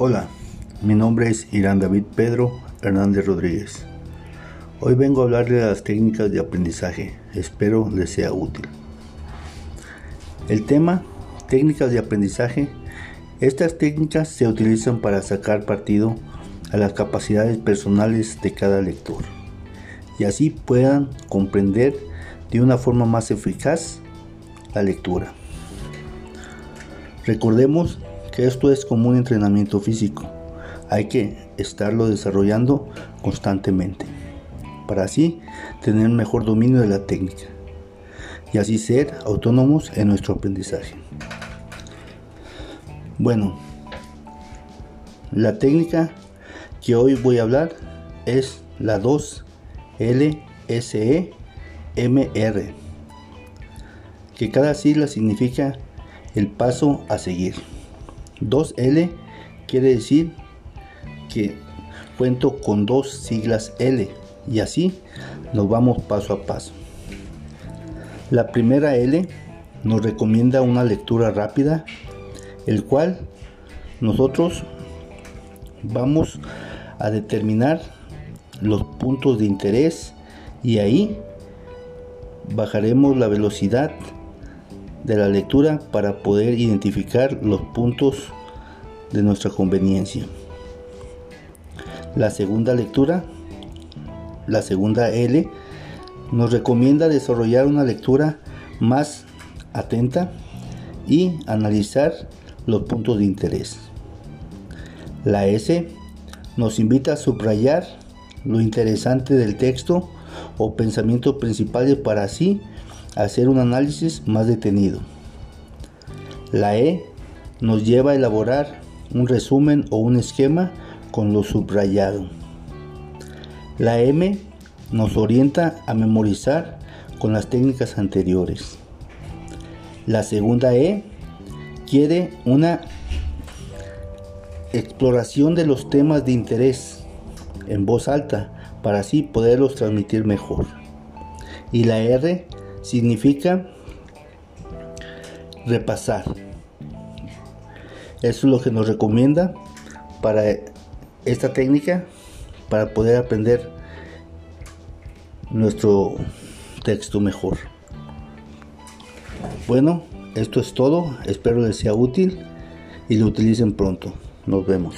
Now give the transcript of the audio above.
Hola, mi nombre es Irán David Pedro Hernández Rodríguez. Hoy vengo a hablar de las técnicas de aprendizaje. Espero les sea útil. El tema, técnicas de aprendizaje. Estas técnicas se utilizan para sacar partido a las capacidades personales de cada lector y así puedan comprender de una forma más eficaz la lectura. Recordemos que esto es como un entrenamiento físico. Hay que estarlo desarrollando constantemente para así tener mejor dominio de la técnica y así ser autónomos en nuestro aprendizaje. Bueno, la técnica que hoy voy a hablar es la 2 LSE MR, que cada sigla significa el paso a seguir. 2L quiere decir que cuento con dos siglas L y así nos vamos paso a paso. La primera L nos recomienda una lectura rápida, el cual nosotros vamos a determinar los puntos de interés y ahí bajaremos la velocidad de la lectura para poder identificar los puntos de nuestra conveniencia. La segunda lectura, la segunda L, nos recomienda desarrollar una lectura más atenta y analizar los puntos de interés. La S nos invita a subrayar lo interesante del texto o pensamientos principales para así hacer un análisis más detenido. La E nos lleva a elaborar un resumen o un esquema con lo subrayado. La M nos orienta a memorizar con las técnicas anteriores. La segunda E quiere una exploración de los temas de interés en voz alta para así poderlos transmitir mejor. Y la R significa repasar. Eso es lo que nos recomienda para esta técnica para poder aprender nuestro texto mejor. Bueno, esto es todo. Espero les sea útil y lo utilicen pronto. Nos vemos.